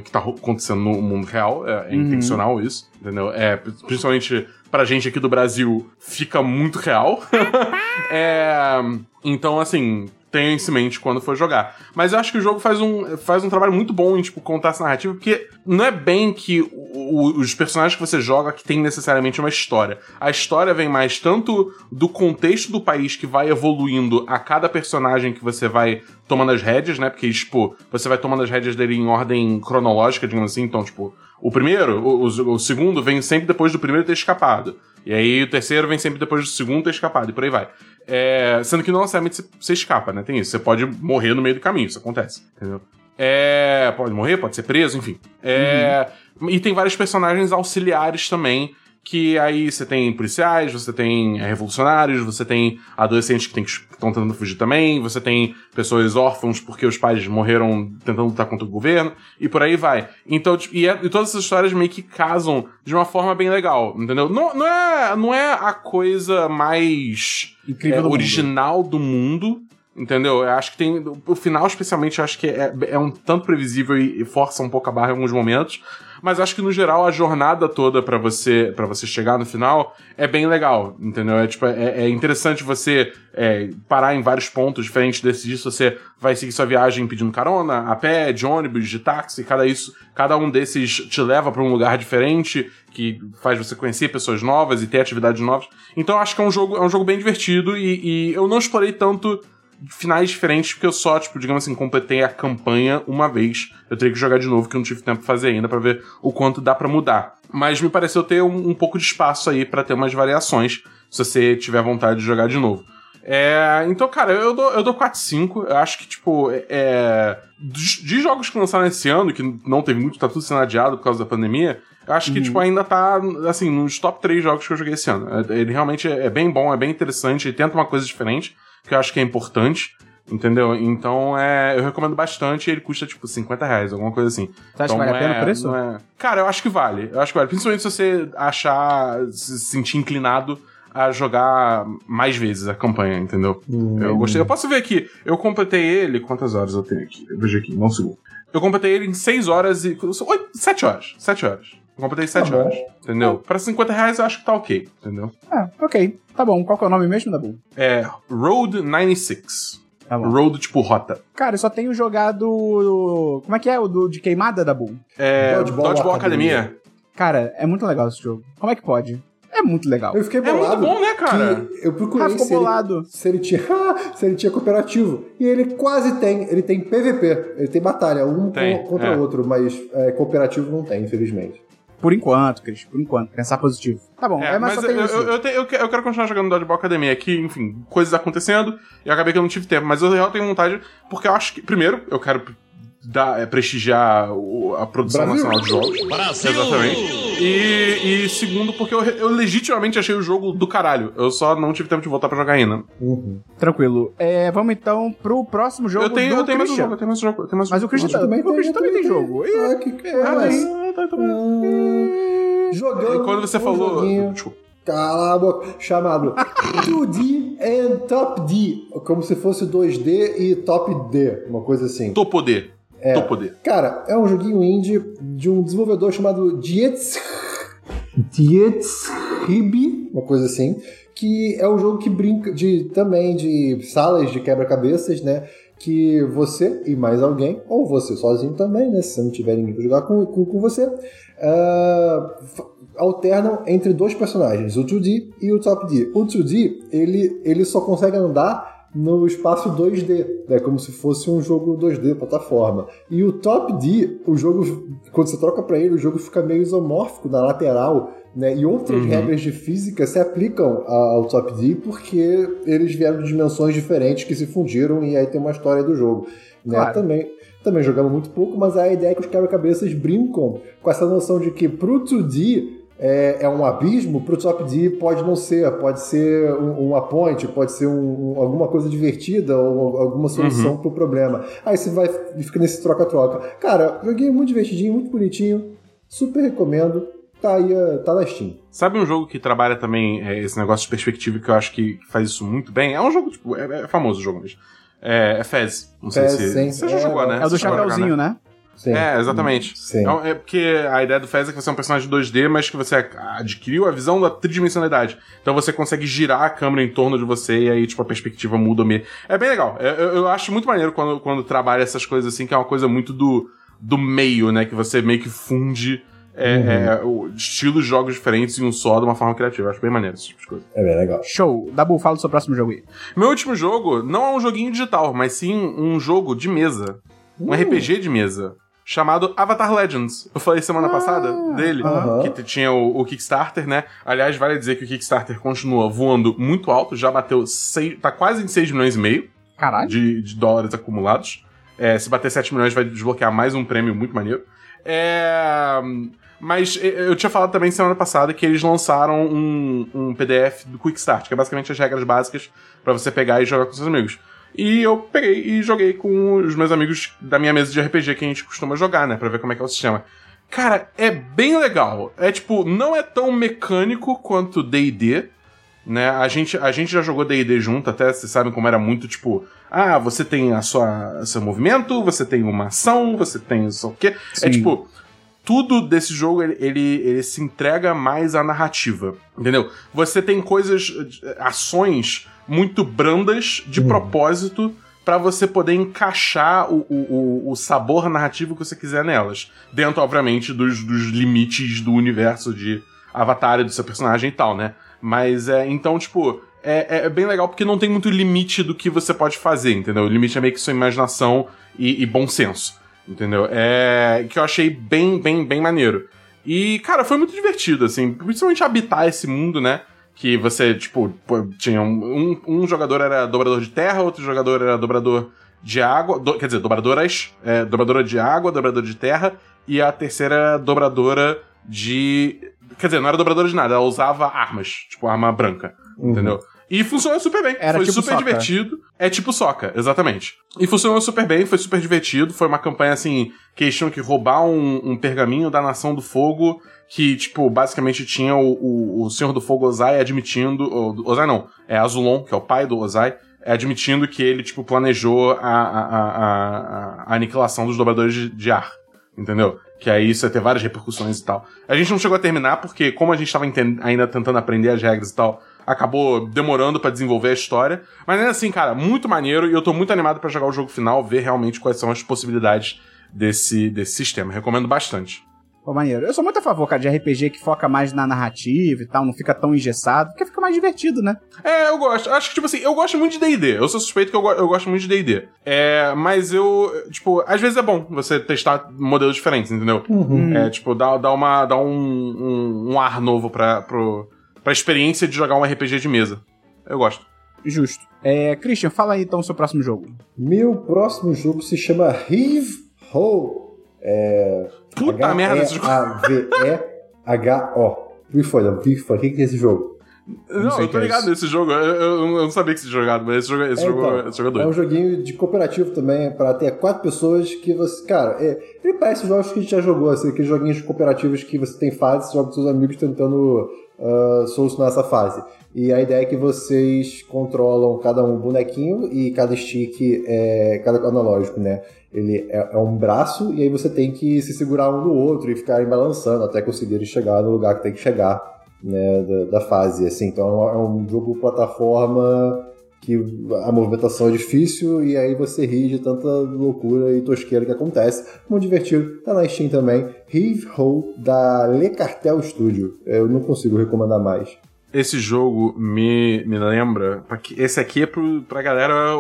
que tá acontecendo no mundo real. É, é Uhum. intencional isso, entendeu? É, principalmente pra gente aqui do Brasil, fica muito real. É, então, assim, tenha isso em mente quando for jogar. Mas eu acho que o jogo faz um, faz um trabalho muito bom em, tipo, contar essa narrativa, porque não é bem que o- o- os personagens que você joga que tem necessariamente uma história. A história vem mais tanto do contexto do país que vai evoluindo a cada personagem que você vai tomando as rédeas, né? Porque, tipo, você vai tomando as rédeas dele em ordem cronológica, digamos assim. Então, tipo, o primeiro, o, o- o segundo vem sempre depois do primeiro ter escapado. E aí o terceiro vem sempre depois do segundo ter escapado, e por aí vai. É, sendo que não necessariamente você- escapa, né? Tem isso. Você pode morrer no meio do caminho, isso acontece, entendeu? É. Pode morrer, pode ser preso, enfim. É. E tem vários personagens auxiliares também. Que aí você tem policiais, você tem é, revolucionários, você tem adolescentes que estão tentando fugir também, você tem pessoas órfãos porque os pais morreram tentando lutar contra o governo, e por aí vai. Então, tipo, e, é- e todas essas histórias meio que casam de uma forma bem legal, entendeu? Não, não, é, não é a coisa mais é, do mundo. original do mundo, entendeu? Eu acho que tem. O final, especialmente, eu acho que é, é um tanto previsível e, e força um pouco a barra em alguns momentos. Mas acho que no geral a jornada toda pra você para você chegar no final é bem legal, entendeu? É, tipo, é, é interessante você é, parar em vários pontos diferentes, decidir se você vai seguir sua viagem pedindo carona, a pé, de ônibus, de táxi, cada, isso, cada um desses te leva pra um lugar diferente, que faz você conhecer pessoas novas e ter atividades novas. Então acho que é um jogo, é um jogo bem divertido e, e eu não explorei tanto finais diferentes, porque eu só, tipo, digamos assim, completei a campanha uma vez. Eu teria que jogar de novo, que eu não tive tempo pra fazer ainda, pra ver o quanto dá pra mudar. Mas me pareceu ter um, um pouco de espaço aí pra ter umas variações, se você tiver vontade de jogar de novo. É, então, cara, eu dou, eu dou 4-5. Eu acho que, tipo, é, de, de jogos que lançaram esse ano, que não teve muito, tá tudo sendo adiado por causa da pandemia, eu acho que, tipo, ainda tá, assim, nos top 3 jogos que eu joguei esse ano. É- Ele realmente é é bem bom, é bem interessante, ele tenta uma coisa diferente, que eu acho que é importante. Entendeu? Então, é, eu recomendo bastante. Ele custa, tipo, 50 reais, alguma coisa assim. Você acha que Então, vale a não pena é- o preço? não é- Cara, eu acho que vale. Eu acho que vale. Principalmente se você achar, se sentir inclinado a jogar mais vezes a campanha, entendeu? Eu gostei. Eu posso ver aqui. Eu completei ele. Quantas horas eu tenho aqui? Eu vejo aqui, não segundo. Eu completei ele em 6 horas e. 7 horas. 7 horas. Eu completei 7 bom. horas. Entendeu? Pra 50 reais eu acho que tá ok. Entendeu? Ah, ok. Tá bom. Qual que é o nome mesmo, Dabu? É. Road 96. Tá bom. Road tipo rota. Cara, eu só tenho jogado. Como é que é? O do, de queimada, Dabu? É. Dodgeball Dodgeball, Academia. Academia. Cara, é muito legal esse jogo. Como é que pode? É muito legal. Eu fiquei É muito bolado. bom, né, cara? eu procurei Ah, se ele, bolado. se ele tinha se ele tinha cooperativo e ele quase tem ele tem PVP ele tem batalha um Tem, co- contra é. o outro mas é, cooperativo não tem infelizmente Por enquanto, Cris. Por enquanto. Pensar positivo. Tá bom. É, É, mas, mas só eu, isso. eu, eu, te- eu que- eu quero continuar jogando Dodgeball Academia aqui, enfim, coisas acontecendo, e eu acabei que eu não tive tempo, mas eu real tenho vontade, porque eu acho que, primeiro, eu quero dar, é, prestigiar a produção Brasil. nacional de jogos. Brasil! Exatamente. E, e segundo, porque eu, eu legitimamente achei o jogo do caralho. Eu só não tive tempo de voltar pra jogar ainda. Uhum. Tranquilo. É, vamos então pro próximo jogo eu tenho, do eu tenho mais um jogo, eu tenho mais um jogo. Eu tenho mais um Mas o Christian, também o Christian tenho, também tem eu jogo. Ih, Ah, que é Ah, tem, tá, tá bom. Ah, Jogando. E quando você um falou. joguinho, Desculpa. Cala a boca. Chamado 2D and Top D. Como se fosse 2D e Top D. Uma coisa assim. Tô poder. Poder. Cara, é um joguinho indie de um desenvolvedor chamado Dietz... Dietzribi, uma coisa assim, que é um jogo que brinca de também de salas de quebra-cabeças, né? Que você e mais alguém, ou você sozinho também, né? Se você não tiver ninguém pra jogar com, com, com você, f- alternam entre dois personagens, o 2D e o Top D. O 2D, ele, ele só consegue andar no espaço 2D, né? Como se fosse um jogo 2D, plataforma. E o Top D, o jogo, quando você troca pra ele, o jogo fica meio isomórfico na lateral, né? E outras regras de física se aplicam ao Top D porque eles vieram de dimensões diferentes que se fundiram e aí tem uma história do jogo. Né? Claro. Também, também jogamos muito pouco, mas a ideia é que os quebra-cabeças brincam com essa noção de que pro 2D é, é um abismo, pro Top D pode não ser, pode ser um, uma ponte, pode ser um- um- alguma coisa divertida ou alguma solução pro problema. Aí você vai e fica nesse troca-troca. Cara, joguinho muito divertidinho, muito bonitinho, super recomendo. Tá aí, eh, tá na Steam. Sabe um jogo que trabalha também é, esse negócio de perspectiva que eu acho que faz isso muito bem? É um jogo, tipo, é, é famoso o jogo mesmo. É, é Fez. Não sei Fez, se. sim. Você já É, jogou, né? É o do chapeuzinho, né? Sim. É, exatamente. Sim. É, é porque a ideia do Fez é que você é um personagem 2D, mas que você adquiriu a visão da tridimensionalidade. Então você consegue girar a câmera em torno de você e aí, tipo, a perspectiva muda meio. É bem legal. É, Eu, eu acho muito maneiro quando, quando trabalha essas coisas assim, que é uma coisa muito do, do meio, né? Que você meio que funde é, é, o- estilos de jogos diferentes em um só de uma forma criativa. Eu acho bem maneiro esse tipo de coisa. É bem legal. Show. Dabu, fala do seu próximo jogo aí. Meu último jogo não é um joguinho digital, mas sim um jogo de mesa. Um RPG de mesa. Chamado Avatar Legends. Eu falei semana passada dele, aham. que t- tinha o, o Kickstarter, né? Aliás, vale dizer que o Kickstarter continua voando muito alto, já bateu seis, tá quase em 6 milhões e meio de, de dólares acumulados. É, se bater 7 milhões, vai desbloquear mais um prêmio muito maneiro. É, Mas eu tinha falado também semana passada que eles lançaram um, um PDF do Quick Start, que é basicamente as regras básicas pra você pegar e jogar com seus amigos. E eu peguei e joguei com os meus amigos da minha mesa de RPG que a gente costuma jogar, né? Pra ver como é que é o sistema. Cara, é bem legal. É tipo, não é tão mecânico quanto D&D, né? A gente, a gente já jogou D&D junto, até vocês sabem como era muito, tipo... Ah, você tem a sua seu movimento, você tem uma ação, você tem isso o quê. É Sim. tipo... Tudo desse jogo, ele, ele, ele se entrega mais à narrativa, entendeu? Você tem coisas, ações muito brandas de propósito pra você poder encaixar o, o, o- o sabor narrativo que você quiser nelas. Dentro, obviamente, dos, dos limites do universo de Avatar e do seu personagem e tal, né? Mas é. Então, tipo. É, é bem legal porque não tem muito limite do que você pode fazer, entendeu? O limite é meio que sua imaginação e, e bom senso, entendeu? É. Que eu achei bem, bem, bem maneiro. E, cara, foi muito divertido, assim. Principalmente habitar esse mundo, né? Que você, tipo, tinha um, um, um jogador era dobrador de terra, outro jogador era dobrador de água. do- quer dizer, dobradoras. É, dobradora de água, dobrador de terra. E a terceira dobradora de. Quer dizer, não era dobradora de nada, ela usava armas, tipo arma branca. Entendeu? E funcionou super bem. Era foi tipo super Soca. divertido. É tipo soca, exatamente. E funcionou super bem, foi super divertido. Foi uma campanha assim, que eles tinham que roubar um, um pergaminho da Nação do Fogo, que, tipo, basicamente tinha o, o, o Senhor do Fogo Ozai admitindo. O, Ozai não, é Azulon, que é o pai do Ozai, é admitindo que ele, tipo, planejou a, a, a, a- a aniquilação dos dobradores de, de ar. Entendeu? Que aí isso ia ter várias repercussões e tal. A gente não chegou a terminar porque, como a gente tava enten- ainda tentando aprender as regras e tal, acabou demorando pra desenvolver a história. Mas ainda assim, cara, muito maneiro e eu tô muito animado pra jogar o jogo final, ver realmente quais são as possibilidades desse, desse sistema. Recomendo bastante. Pô, maneiro. Eu sou muito a favor, cara, de RPG que foca mais na narrativa e tal, não fica tão engessado, porque fica mais divertido, né? É, eu gosto. Acho que, tipo assim, eu gosto muito de D&D. Eu sou suspeito que eu, go- eu gosto muito de D&D. É, mas eu, tipo, às vezes é bom você testar modelos diferentes, entendeu? É, tipo, dá, dá, uma, dá um, um, um ar novo pra, pro, pra experiência de jogar um RPG de mesa. Eu gosto. Justo. É, Christian, fala aí então o seu próximo jogo. Meu próximo jogo se chama Heave Ho. É. Puta merda, esse jogo. A-V-E-H-O. O que foi, O que foi? O que é esse jogo? Não, sei eu tô é ligado isso. nesse jogo. Eu, eu- eu não sabia que você tinha jogado, mas esse jogo, esse É, jogo, então, esse jogo é É doido. um joguinho de cooperativo também, para ter quatro pessoas que você. Cara, é, ele parece jogos que a gente já jogou, assim, aqueles joguinhos cooperativos que você tem fase, você joga com seus amigos tentando ah, solucionar essa fase. E a ideia é que vocês controlam cada um bonequinho e cada stick é. cada analógico, né? Ele é, é um braço e aí você tem que se segurar um no outro e ficarem balançando até conseguirem chegar no lugar que tem que chegar, né? Da, da fase, assim. Então é um- é jogo plataforma que a movimentação é difícil e aí você ri de tanta loucura e tosqueira que acontece. Muito divertido, tá na Steam também. Heave Ho da Le Cartel Studio. Eu não consigo recomendar mais. Esse jogo me, me lembra. Esse aqui é pro, pra galera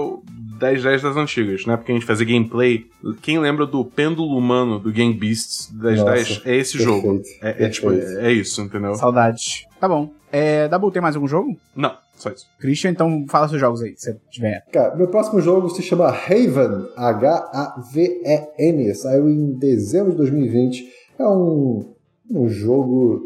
10-10 das antigas, né? Porque a gente fazia gameplay. Quem lembra do pêndulo humano do Game Beasts 10-10 Nossa, é esse jogo. perfeito, É, é tipo, é, é isso, entendeu? Saudades. Tá bom. É, Dabu, tem mais algum jogo? Não, só isso. Christian, então fala seus jogos aí, se você tiver. Cara, meu próximo jogo se chama Haven, H-A-V-E-N. Saiu em dezembro de 2020. É um, um jogo.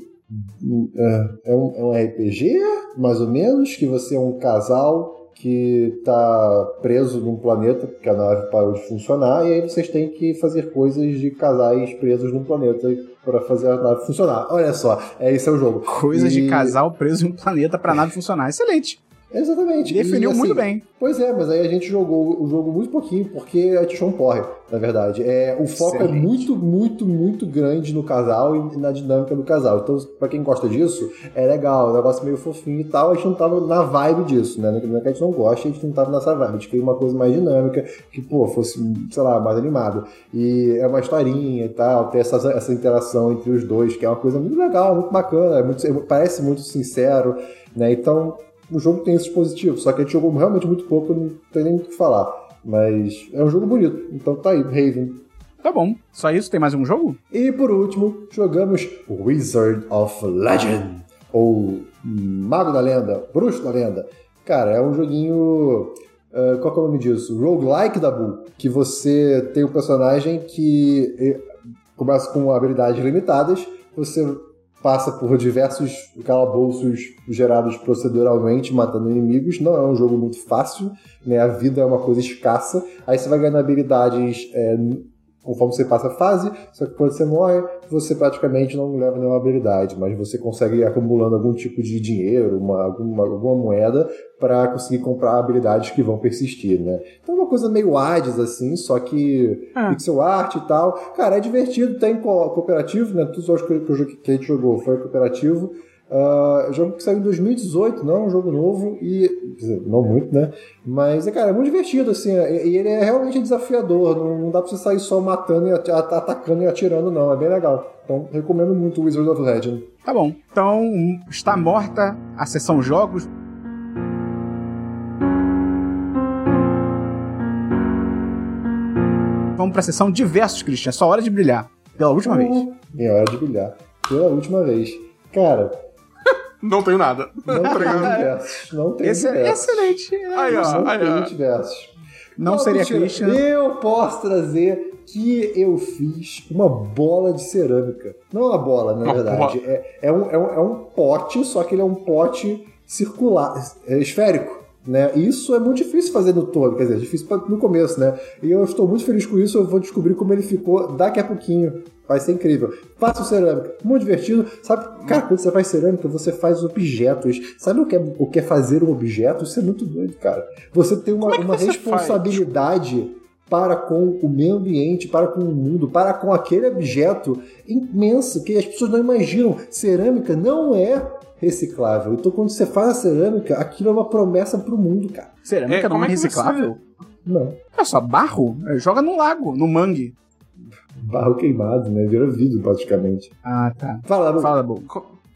É, um, é um RPG, mais ou menos, que você é um casal que tá preso num planeta, porque a nave parou de funcionar, e aí vocês têm que fazer coisas de casais presos num planeta para fazer a nave funcionar. Olha só, é esse é o jogo. Coisas E- de casal preso em um planeta pra nada funcionar. Excelente. Exatamente. Definiu E, assim, muito bem. Pois é, mas aí a gente jogou o jogo muito pouquinho, porque a um porre, na verdade. É, o foco é Excelente. muito, muito, muito grande no casal e na dinâmica do casal. Então, pra quem gosta disso, é legal, é um negócio meio fofinho e tal. A gente não tava na vibe disso, né? Não é que a gente não gosta, a gente não tava nessa vibe. A gente queria uma coisa mais dinâmica, que, pô, fosse, sei lá, mais animado. E é uma historinha e tal, ter essa, essa interação entre os dois, que é uma coisa muito legal, muito bacana, é muito- é- parece muito sincero, né? Então, o jogo tem esses positivos, só que a gente jogou realmente muito pouco, não tem nem o que falar. Mas é um jogo bonito, então tá aí, Raven. Tá bom. Só isso? Tem mais um jogo? E por último, jogamos Wizard of Legend, ou Mago da Lenda, Bruxo da Lenda. Cara, é um joguinho. ah, qual que é o nome disso? Roguelike da Bull. Que você tem um personagem que eh, começa com habilidades limitadas, você passa por diversos calabouços gerados proceduralmente, matando inimigos. Não é um jogo muito fácil, né? A vida é uma coisa escassa. Aí você vai ganhando habilidades é, conforme você passa a fase, só que quando você morre, você praticamente não leva nenhuma habilidade, mas você consegue ir acumulando algum tipo de dinheiro, uma, alguma, alguma moeda, para conseguir comprar habilidades que vão persistir, né? Então é uma coisa meio Hades, assim, só que Ah. pixel art e tal. Cara, é divertido, tem co- cooperativo, né? Todos os jogos que a gente jogou foi cooperativo. É um jogo que saiu em 2018, não é um jogo novo e. dizer, não muito, né? Mas, é, cara, é muito divertido, assim, e e ele é realmente desafiador. Não, não dá pra você sair só matando e at- at- atacando e atirando, não. É bem legal. Então, recomendo muito o Wizard of Legend. Tá bom. Então, está morta a sessão jogos. Vamos pra sessão diversos, Christian. É só hora de brilhar. Pela última vez. É hora de brilhar. Pela última vez. Cara, Não tenho nada. não tem diversos. Não tem Esse é excelente. Aí, ó, Não aí, tem ó. diversos. Não seria mentira. Christian. Eu posso trazer que eu fiz uma bola de cerâmica. Não é uma bola, na Uma verdade. É, é, um, é, um, é um pote, só que ele é um pote circular, é esférico. Né? Isso é muito difícil fazer no todo, quer dizer, é difícil no começo, né? E eu estou muito feliz com isso, eu vou descobrir como ele ficou daqui a pouquinho. Vai ser incrível. Faça cerâmica, muito divertido. Sabe, cara, quando você faz cerâmica, você faz objetos. Sabe o que é, o que é fazer um objeto? Isso é muito doido, cara. Você tem uma, é uma responsabilidade para com o meio ambiente, para com o mundo, para com aquele objeto imenso que as pessoas não imaginam. Cerâmica não é reciclável. Então, quando você faz a cerâmica, aquilo é uma promessa para o mundo, cara. Cerâmica É, não é é que você- reciclável? Não. É só barro? É, Joga no lago, no mangue. Barro queimado, né? Vira vidro, praticamente. Ah, tá. Fala. Fala, Dabu.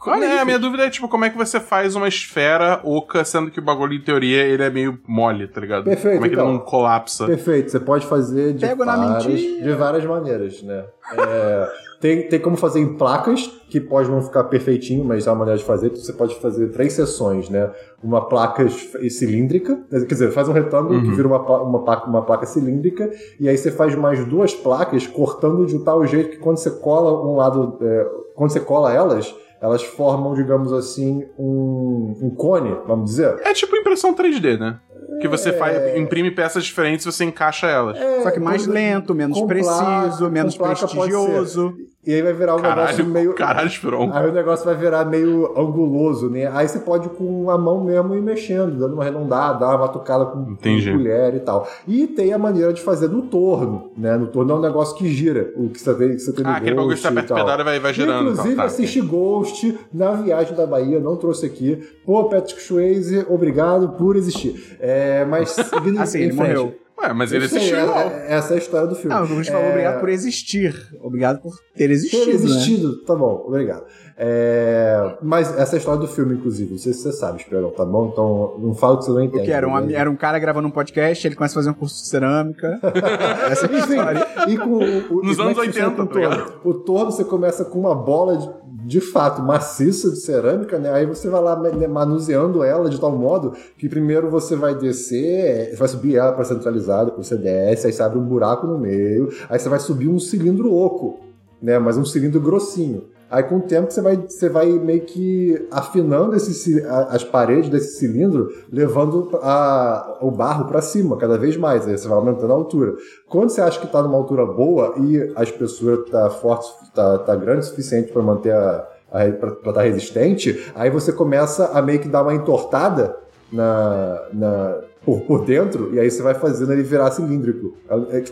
Olha é, a minha dúvida é, tipo, como é que você faz uma esfera oca, sendo que o bagulho, em teoria, ele é meio mole, tá ligado? Perfeito, Como é que então. ele não colapsa? Perfeito, você pode fazer de, Pego várias, de várias maneiras, né? É, tem, tem como fazer em placas, que pode não ficar perfeitinho, mas é uma maneira de fazer. Você pode fazer três seções, né? Uma placa cilíndrica, quer dizer, faz um retângulo que vira uma, uma, placa, uma placa cilíndrica, e aí você faz mais duas placas, cortando de tal jeito que quando você cola um lado, é, quando você cola elas, elas formam, digamos assim, um, um cone, vamos dizer. É tipo impressão 3D, né? Que você É. faz, imprime peças diferentes e você encaixa elas. Só que mais lento, menos preciso, placa- menos prestigioso. E aí vai virar um negócio Caralho, meio. caralho, Esperon. Aí o negócio vai virar meio anguloso, né? Aí você pode com a mão mesmo ir mexendo, dando uma arredondada, dar uma batucada com, com Entendi. colher e tal. E tem a maneira de fazer no torno, né? No torno é um negócio que gira, o que você tem, que você tem no Ah, aquele bagulho que Ghost você e aperta pedal e vai, vai girando. Inclusive, então, tá, assisti Ghost na viagem da Bahia, não trouxe aqui. Pô, Patrick Swayze, obrigado por existir. É, mas Assim, ele frente. morreu. Ué, mas ele sei, existiu é- é- Essa é a história do filme. Não, a gente falou É, obrigado por existir. Obrigado por ter existido. ter né? existido, tá bom, obrigado. É, mas essa é a história do filme, inclusive. Não sei se você sabe, Esperão, tá bom? Então não falo que você não entende. Porque era um, né? era um cara gravando um podcast, ele começa a fazer um curso de cerâmica. Essa é a história. E com o, o, Nos e como é anos que funciona 80, com o tá? O torno você começa com uma bola de, de fato maciça de cerâmica, né? Aí você vai lá ma- manuseando ela de tal modo que primeiro você vai descer, você vai subir ela para centralizada, você desce, aí você abre um buraco no meio, aí você vai subir um cilindro oco, né? Mas um cilindro grossinho. Aí com o tempo você vai, você vai meio que afinando esse, a- as paredes desse cilindro, levando a- o barro para cima cada vez mais. Aí você vai aumentando a altura. Quando você acha que está numa altura boa e a espessura tá forte, tá, tá grande o suficiente para manter a, para estar resistente, aí você começa a meio que dar uma entortada na, na- por, por dentro e aí você vai fazendo ele virar cilíndrico. É,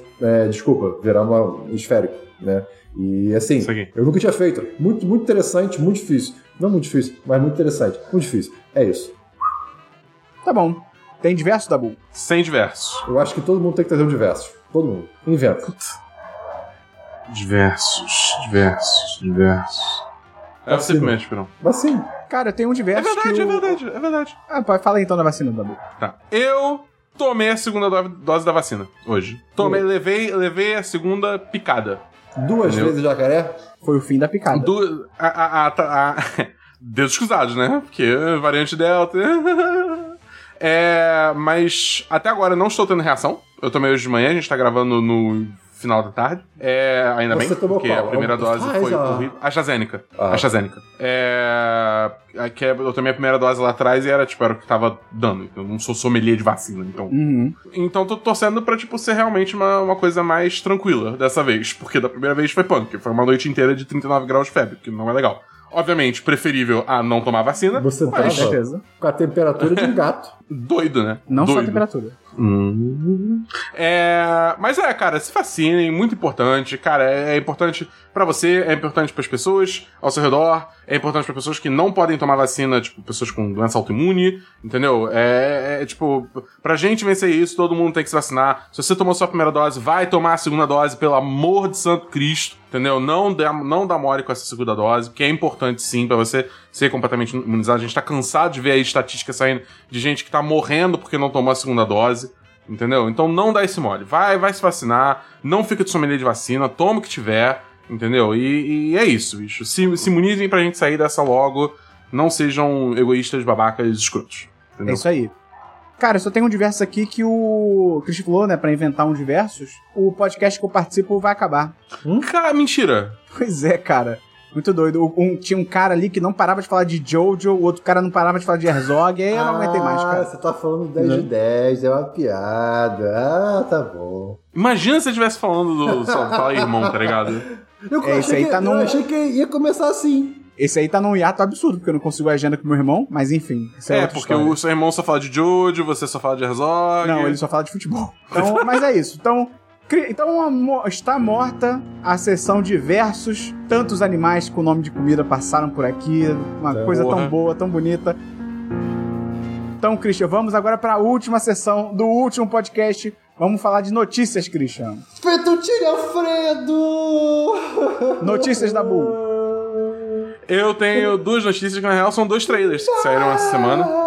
é, desculpa, virar uma, um esférico, né? E assim, Isso aqui. eu nunca tinha feito. Muito, muito interessante, muito difícil. Não muito difícil, mas muito interessante. Muito difícil. É isso. Tá bom. Tem diversos, Dabu? Sem diversos. Eu acho que todo mundo tem que trazer um diversos. Todo mundo. Inventa. Diversos, diversos, diversos. É você Vacina. primeiro, Esperão. Mas sim. Cara, eu tenho um É diverso. verdade, que é o- verdade, é verdade. Ah, pode falar então da vacina, Dabu. Tá. Eu tomei a segunda do- dose da vacina hoje. Tomei, levei, levei a segunda picada. Duas Entendeu? vezes jacaré? Foi o fim da picada. Du a, a, a, a, Deus escusados, né? Porque variante Delta. é, mas até agora não estou tendo reação. Eu tomei hoje de manhã, a gente tá gravando no final da tarde. É, ainda Você bem, tomou porque qual? a primeira A dose Pfizer? foi horrível. AstraZeneca. Ah. AstraZeneca. É, é que eu tomei a primeira dose lá atrás e era, tipo, era o que tava dando. Eu não sou sommelier de vacina, então... Uhum. Então tô torcendo pra, tipo, ser realmente uma, uma coisa mais tranquila dessa vez. Porque da primeira vez foi punk. Foi uma noite inteira de 39 graus de febre, que não é legal. Obviamente, preferível a não tomar vacina. Você tava certeza. com a temperatura de um gato. Doido, né? Não só a Doido. temperatura. Hum. É, mas é, cara, se vacinem, muito importante. Cara, é, é importante pra você, é importante pras pessoas ao seu redor, é importante pra pessoas que não podem tomar vacina, tipo, pessoas com doença autoimune, entendeu? É, é, tipo, pra gente vencer isso, todo mundo tem que se vacinar. Se você tomou sua primeira dose, vai tomar a segunda dose, pelo amor de Santo Cristo, entendeu? Não dá, não dá mole com essa segunda dose, porque é importante sim pra você ser completamente imunizado. A gente tá cansado de ver aí estatísticas saindo de gente que tá morrendo porque não tomou a segunda dose. Entendeu? Então não dá esse mole. Vai, vai se vacinar, não fica de sommelier de vacina, toma o que tiver, entendeu? E, e é isso, bicho. Se, se imunizem pra gente sair dessa logo. Não sejam egoístas, babacas, escrotos. É Entendeu? isso aí. Cara, eu só tenho um diverso aqui que o Christian falou, né, pra inventar um diversos. O podcast que eu participo vai acabar. Cara, mentira. Pois é, cara. Muito doido. Um- tinha um cara ali que não parava de falar de Jojo, o outro cara não parava de falar de Herzog, aí eu não aguentei mais, Ah, cara. você tá falando 10 de 10, é uma piada. Ah, tá bom. Imagina se você estivesse falando do. Só, fala irmão, tá ligado? Eu, É, esse achei aí que, tá eu num- achei que ia começar assim. Esse aí tá num hiato absurdo, porque eu não consigo a agenda com meu irmão, mas enfim. É, É, porque história. o seu irmão só fala de Jojo, você só fala de Herzog. Não, ele só fala de futebol. Então, mas é isso. Então, então mo- está morta a sessão de versos. Tantos animais com nome de comida passaram por aqui. Uma É, coisa porra. tão boa, tão bonita. Então, Christian, vamos agora para a última sessão do último podcast. Vamos falar de notícias, Christian. Fettuccine Alfredo! Notícias da Bull. Eu tenho duas notícias que, na real, são dois trailers que saíram essa semana.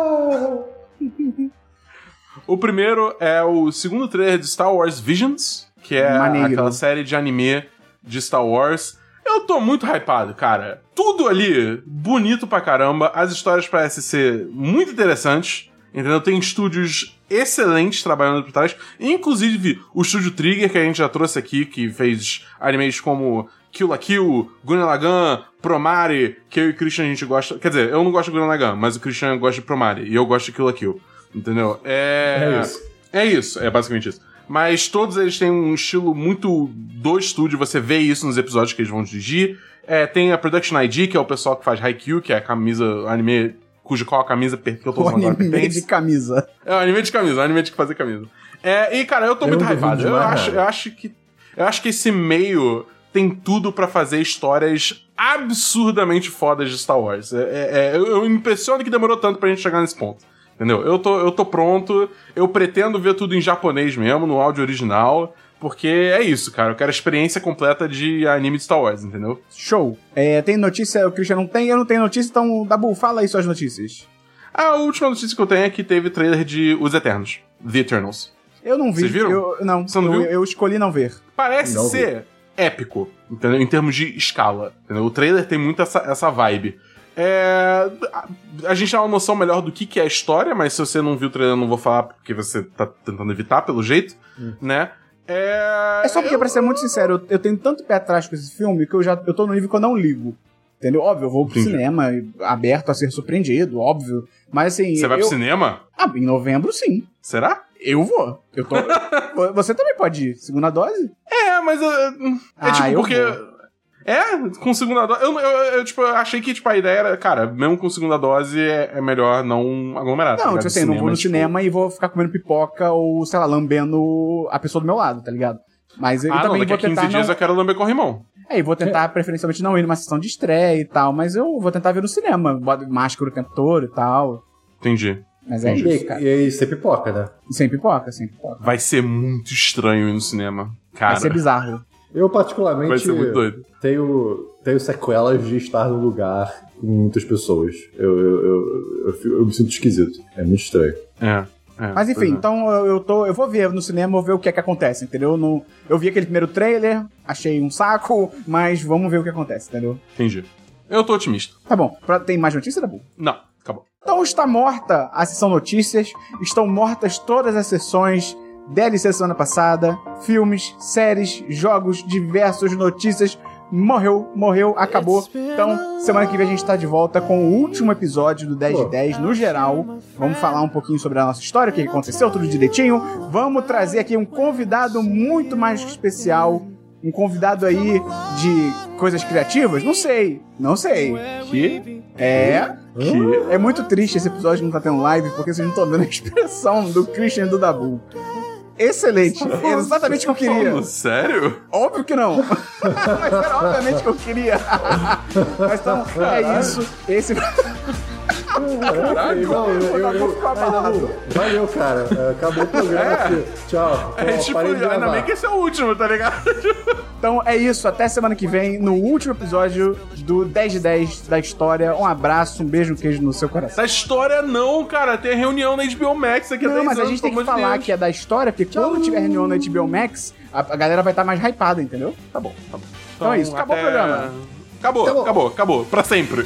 O primeiro é o segundo trailer de Star Wars Visions, que é Maneiro. aquela série de anime de Star Wars. Eu tô muito hypado, cara. Tudo ali bonito pra caramba. As histórias parecem ser muito interessantes. Entendeu? Tem estúdios excelentes trabalhando por trás. Inclusive o estúdio Trigger, que a gente já trouxe aqui, que fez animes como Kill la Kill, Gurren Lagann, Promare, que eu e o Christian a gente gosta. Quer dizer, eu não gosto de Gurren Lagann, mas o Christian gosta de Promare. E eu gosto de Kill la Kill. Entendeu? É. É isso. É isso, é basicamente isso. Mas todos eles têm um estilo muito do estúdio, você vê isso nos episódios que eles vão dirigir. É, tem a Production ID, que é o pessoal que faz Haikyuu, que é a camisa, anime cujo qual a camisa que eu tô O usando agora anime pertence. de camisa. É o anime de camisa, o anime de fazer camisa. É, e cara, eu tô Eu muito hypado. Eu acho, eu acho que eu acho que esse meio tem tudo pra fazer histórias absurdamente fodas de Star Wars. É, é, é, eu, eu impressiono que demorou tanto pra gente chegar nesse ponto. Entendeu? Eu tô, eu tô pronto, eu pretendo ver tudo em japonês mesmo, no áudio original, porque é isso, cara. Eu quero a experiência completa de anime de Star Wars, entendeu? Show. É, tem notícia, o Christian não tem, eu não tenho notícia, então, Dabu, fala aí suas notícias. A última notícia que eu tenho é que teve trailer de Os Eternos, The Eternals. Eu não vi. Vocês viram? Eu, não, Você não eu, viu? eu escolhi não ver. Parece Não vi. ser épico, entendeu? Em termos de escala. Entendeu? O trailer tem muito essa, essa vibe. É, a, a gente tem uma noção melhor do que, que é a história, mas se você não viu o trailer, eu não vou falar porque você tá tentando evitar, pelo jeito, né? É, É só porque, pra ser muito sincero, eu, eu tenho tanto pé atrás com esse filme que eu já eu tô no nível que eu não ligo. Entendeu? Óbvio, eu vou pro Entendi. cinema, aberto a ser surpreendido, óbvio. Mas assim. Você vai eu... pro cinema? Ah, em novembro, sim. Será? Eu vou. Eu tô. Você também pode ir. Segunda dose? É, mas uh, é Ah, tipo eu porque. vou. É, com segunda dose. Eu, eu, eu, tipo, eu achei que tipo, a ideia era, cara, mesmo com segunda dose é, é melhor não aglomerar. tá Não, tipo assim, não vou no tipo- cinema e vou ficar comendo pipoca ou, sei lá, lambendo a pessoa do meu lado, tá ligado? Mas eu Ah, não, também daqui a vou 15 tentar. dias não... eu quero lamber corrimão. É, e vou tentar preferencialmente não ir numa sessão de estreia e tal, mas eu vou tentar ver no cinema. Boto máscara o tempo todo e tal. Entendi. Mas é E, isso, cara. e aí, você pipoca, né? Sem pipoca, sem pipoca. Vai ser muito estranho ir no cinema. Cara, Vai ser bizarro. Eu, particularmente, vai ser muito doido. tenho, tenho sequelas de estar num lugar com muitas pessoas. Eu, eu, eu, eu, fico- eu me sinto esquisito. É muito estranho. É. é, Mas enfim, pois é. então eu, eu tô. Eu vou ver no cinema, vou ver o que é que acontece, entendeu? Eu Não, eu vi aquele primeiro trailer, achei um saco, mas vamos ver o que acontece, entendeu? Entendi. Eu tô otimista. Tá bom. Pra- Tem mais notícia, Dabu? Não, acabou. Então está morta a sessão notícias, estão mortas todas as sessões DLC semana passada, filmes, séries, jogos, diversos, notícias. Morreu, morreu, acabou. Então, semana que vem a gente tá de volta com o último episódio do 10 de 10 no geral. Vamos falar um pouquinho sobre a nossa história, o que aconteceu, tudo direitinho. Vamos trazer aqui um convidado muito mais especial. Um convidado aí de coisas criativas? Não sei, não sei. Que? É, Que? é muito triste esse episódio não tá tendo live, porque vocês não estão vendo a expressão do Christian e do Dabu. Excelente. Exatamente o que eu queria. Sério? Óbvio que não. Mas era obviamente o que eu queria. Mas então, é isso. Esse. Caralho, não, eu, eu, eu, abalado. Valeu, cara. É, Acabou o programa É. aqui. Tchau. É Pô, tipo, ainda bem que esse é o último, tá ligado? Então é isso. Até semana que vem, no último episódio do 10 de 10 da história. Um abraço, um beijo, um queijo no seu coração. Da história não, cara. Tem reunião na HBO Max aqui Não, 10 mas a gente tem que falar Deus. que é da história, porque quando tiver reunião na HBO Max, a, a galera vai estar mais hypada, entendeu? Tá bom, tá bom. Então é isso, acabou o programa. Acabou, Acabou. acabou, acabou. Pra sempre.